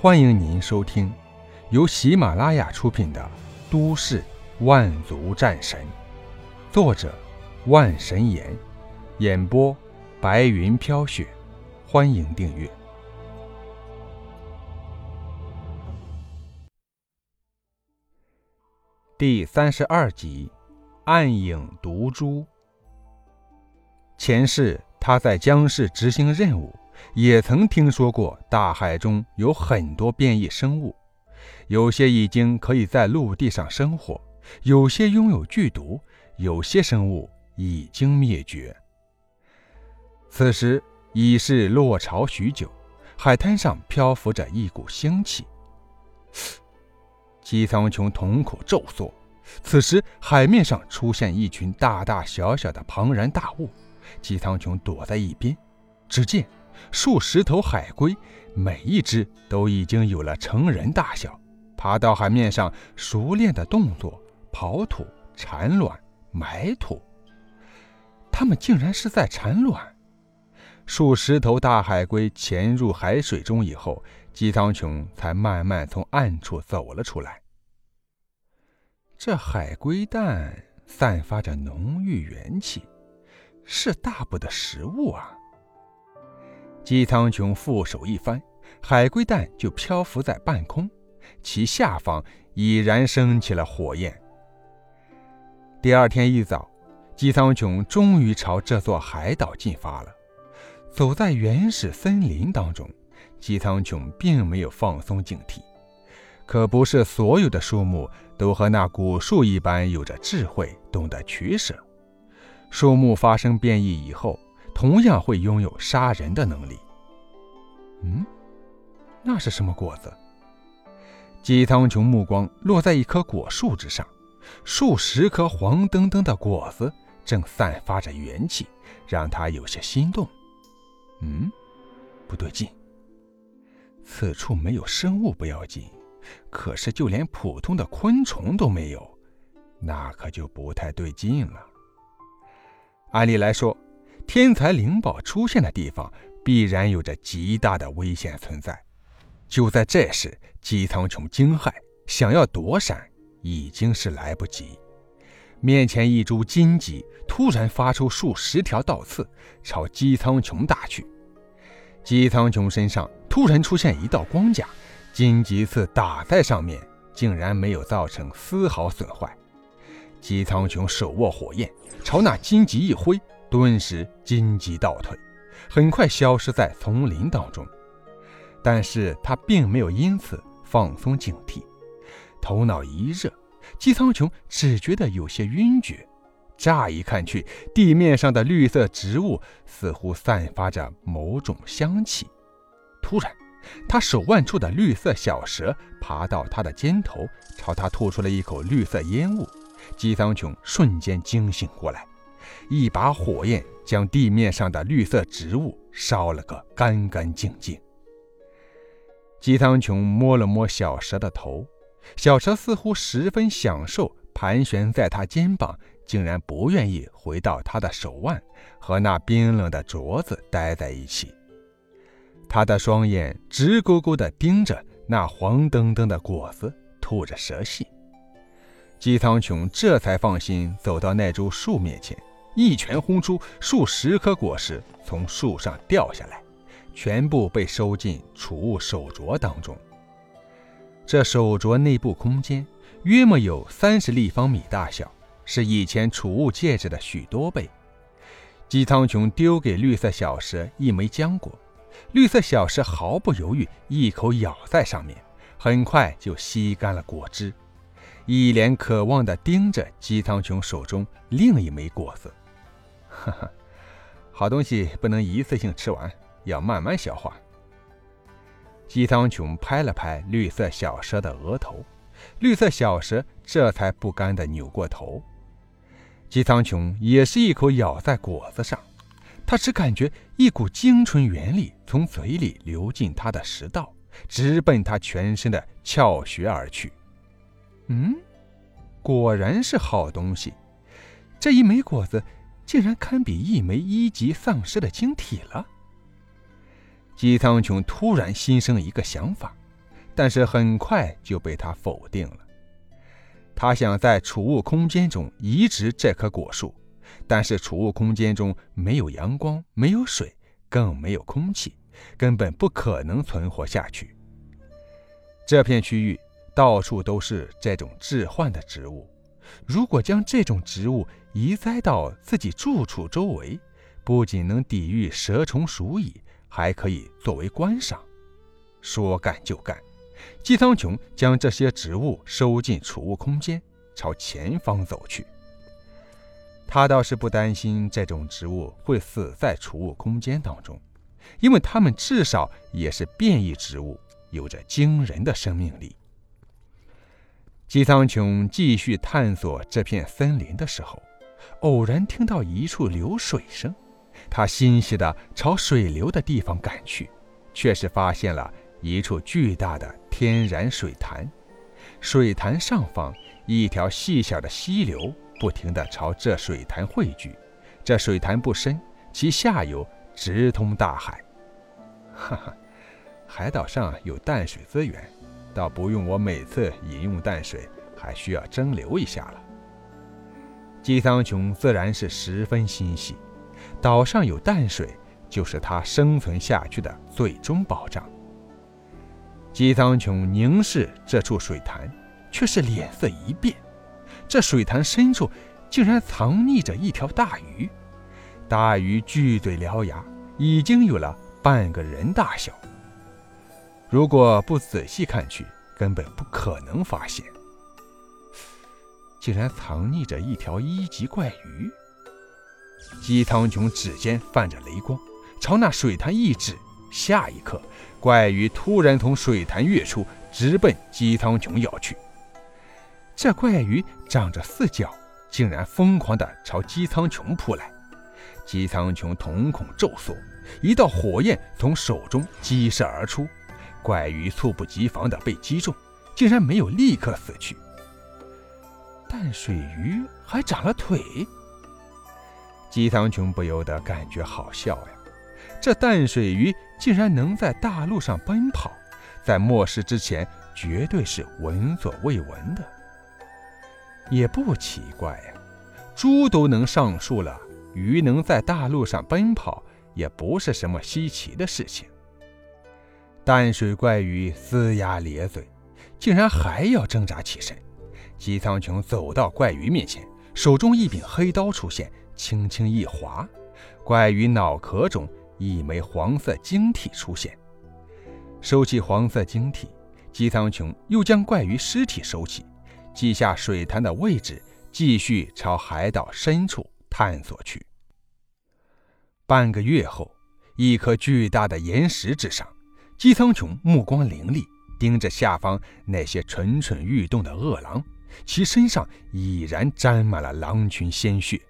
欢迎您收听由喜马拉雅出品的《都市万族战神》，作者万神岩，演播白云飘雪。欢迎订阅第三十二集《暗影毒蛛》。前世他在江市执行任务。也曾听说过大海中有很多变异生物，有些已经可以在陆地上生活，有些拥有剧毒，有些生物已经灭绝。此时已是落潮许久，海滩上漂浮着一股腥气。姬苍穹瞳孔骤缩，此时海面上出现一群大大小小的庞然大物，姬苍穹躲在一边，只见。数十头海龟，每一只都已经有了成人大小，爬到海面上，熟练的动作，刨土、产卵、埋土。它们竟然是在产卵。数十头大海龟潜入海水中以后，姬苍穹才慢慢从暗处走了出来。这海龟蛋散发着浓郁元气，是大补的食物啊。姬苍穹负手一翻，海龟蛋就漂浮在半空，其下方已然升起了火焰。第二天一早，姬苍穹终于朝这座海岛进发了。走在原始森林当中，姬苍穹并没有放松警惕。可不是所有的树木都和那古树一般有着智慧，懂得取舍。树木发生变异以后。同样会拥有杀人的能力。嗯，那是什么果子？姬苍穹目光落在一棵果树之上，数十颗黄澄澄的果子正散发着元气，让他有些心动。嗯，不对劲，此处没有生物不要紧，可是就连普通的昆虫都没有，那可就不太对劲了。按理来说。天才灵宝出现的地方，必然有着极大的危险存在。就在这时，姬苍穹惊骇，想要躲闪，已经是来不及。面前一株荆棘突然发出数十条倒刺，朝姬苍穹打去。姬苍穹身上突然出现一道光甲，荆棘刺打在上面，竟然没有造成丝毫损坏。姬苍穹手握火焰，朝那荆棘一挥。顿时荆棘倒退，很快消失在丛林当中。但是他并没有因此放松警惕，头脑一热，姬苍穹只觉得有些晕厥。乍一看去，地面上的绿色植物似乎散发着某种香气。突然，他手腕处的绿色小蛇爬到他的肩头，朝他吐出了一口绿色烟雾。姬苍穹瞬间惊醒过来。一把火焰将地面上的绿色植物烧了个干干净净。姬苍穹摸了摸小蛇的头，小蛇似乎十分享受盘旋在他肩膀，竟然不愿意回到他的手腕和那冰冷的镯子待在一起。他的双眼直勾勾地盯着那黄澄澄的果子，吐着蛇信。姬苍穹这才放心，走到那株树面前。一拳轰出，数十颗果实从树上掉下来，全部被收进储物手镯当中。这手镯内部空间约莫有三十立方米大小，是以前储物戒指的许多倍。姬苍穹丢给绿色小蛇一枚浆果，绿色小蛇毫不犹豫，一口咬在上面，很快就吸干了果汁，一脸渴望地盯着姬苍穹手中另一枚果子。哈哈，好东西不能一次性吃完，要慢慢消化。姬苍穹拍了拍绿色小蛇的额头，绿色小蛇这才不甘地扭过头。姬苍穹也是一口咬在果子上，他只感觉一股精纯元力从嘴里流进他的食道，直奔他全身的窍穴而去。嗯，果然是好东西，这一枚果子。竟然堪比一枚一级丧尸的晶体了。姬苍穹突然心生一个想法，但是很快就被他否定了。他想在储物空间中移植这棵果树，但是储物空间中没有阳光，没有水，更没有空气，根本不可能存活下去。这片区域到处都是这种致幻的植物，如果将这种植物移栽到自己住处周围，不仅能抵御蛇虫鼠蚁，还可以作为观赏。说干就干，姬苍穹将这些植物收进储物空间，朝前方走去。他倒是不担心这种植物会死在储物空间当中，因为它们至少也是变异植物。有着惊人的生命力。姬苍穹继续探索这片森林的时候，偶然听到一处流水声，他欣喜地朝水流的地方赶去，却是发现了一处巨大的天然水潭。水潭上方，一条细小的溪流不停地朝这水潭汇聚。这水潭不深，其下游直通大海。哈哈。海岛上有淡水资源，倒不用我每次饮用淡水还需要蒸馏一下了。姬苍穹自然是十分欣喜，岛上有淡水就是他生存下去的最终保障。姬苍穹凝视这处水潭，却是脸色一变，这水潭深处竟然藏匿着一条大鱼，大鱼巨嘴獠牙，已经有了半个人大小。如果不仔细看去，根本不可能发现，竟然藏匿着一条一级怪鱼。姬苍穹指尖泛着雷光，朝那水潭一指，下一刻，怪鱼突然从水潭跃出，直奔姬苍穹咬去。这怪鱼长着四脚，竟然疯狂地朝姬苍穹扑来。姬苍穹瞳孔骤缩，一道火焰从手中激射而出。怪鱼猝不及防地被击中，竟然没有立刻死去。淡水鱼还长了腿，姬苍穹不由得感觉好笑呀！这淡水鱼竟然能在大陆上奔跑，在末世之前绝对是闻所未闻的。也不奇怪呀，猪都能上树了，鱼能在大陆上奔跑，也不是什么稀奇的事情。淡水怪鱼龇牙咧嘴，竟然还要挣扎起身。姬苍穹走到怪鱼面前，手中一柄黑刀出现，轻轻一划，怪鱼脑壳中一枚黄色晶体出现。收起黄色晶体，姬苍穹又将怪鱼尸体收起，记下水潭的位置，继续朝海岛深处探索去。半个月后，一颗巨大的岩石之上。姬苍穹目光凌厉，盯着下方那些蠢蠢欲动的恶狼，其身上已然沾满了狼群鲜血。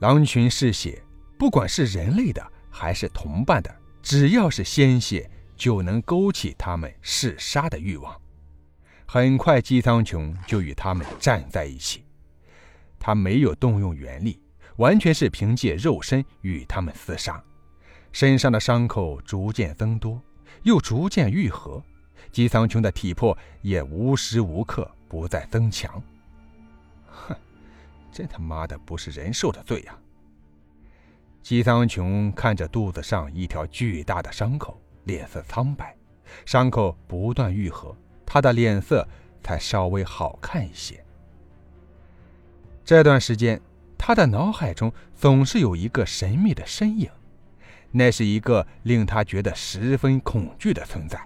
狼群嗜血，不管是人类的还是同伴的，只要是鲜血，就能勾起他们嗜杀的欲望。很快，姬苍穹就与他们站在一起，他没有动用元力，完全是凭借肉身与他们厮杀。身上的伤口逐渐增多，又逐渐愈合，姬苍穹的体魄也无时无刻不再增强。哼，真他妈的不是人受的罪呀！姬苍穹看着肚子上一条巨大的伤口，脸色苍白。伤口不断愈合，他的脸色才稍微好看一些。这段时间，他的脑海中总是有一个神秘的身影。那是一个令他觉得十分恐惧的存在，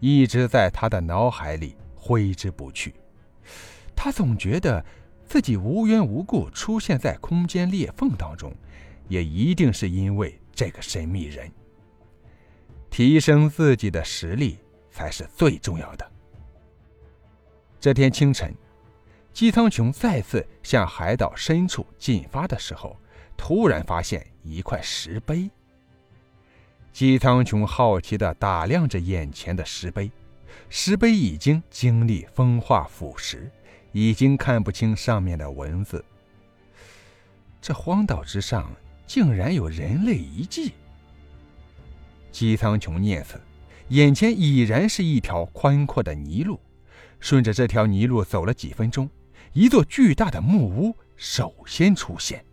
一直在他的脑海里挥之不去。他总觉得自己无缘无故出现在空间裂缝当中，也一定是因为这个神秘人。提升自己的实力才是最重要的。这天清晨，姬苍穹再次向海岛深处进发的时候，突然发现一块石碑。姬苍穹好奇地打量着眼前的石碑，石碑已经经历风化腐蚀，已经看不清上面的文字。这荒岛之上竟然有人类遗迹！姬苍穹念此，眼前已然是一条宽阔的泥路。顺着这条泥路走了几分钟，一座巨大的木屋首先出现。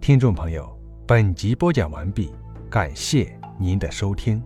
听众朋友，本集播讲完毕，感谢您的收听。